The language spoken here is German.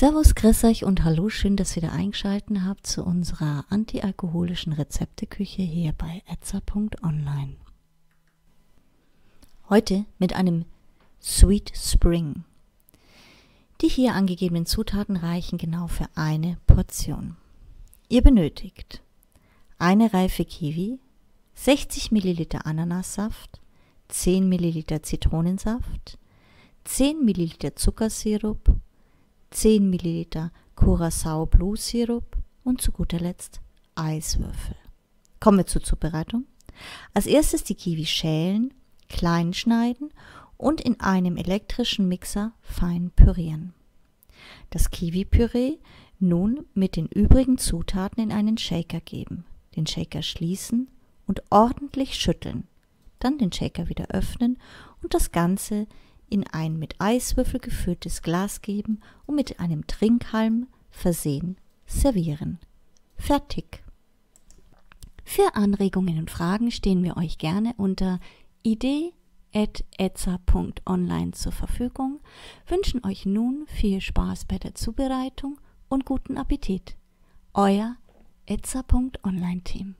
Servus, grüß euch und hallo, schön, dass ihr wieder eingeschalten habt zu unserer antialkoholischen Rezepteküche hier bei etza.online. Heute mit einem Sweet Spring. Die hier angegebenen Zutaten reichen genau für eine Portion. Ihr benötigt eine reife Kiwi, 60 ml Ananassaft, 10 ml Zitronensaft, 10 ml Zuckersirup, 10 ml Curacao Blue Sirup und zu guter Letzt Eiswürfel. Kommen wir zur Zubereitung. Als erstes die Kiwi schälen, klein schneiden und in einem elektrischen Mixer fein pürieren. Das Kiwi-Püree nun mit den übrigen Zutaten in einen Shaker geben, den Shaker schließen und ordentlich schütteln, dann den Shaker wieder öffnen und das Ganze in ein mit Eiswürfel gefülltes Glas geben und mit einem Trinkhalm versehen servieren. Fertig. Für Anregungen und Fragen stehen wir euch gerne unter idee.etza.online zur Verfügung, wünschen euch nun viel Spaß bei der Zubereitung und guten Appetit. Euer etza.online Team.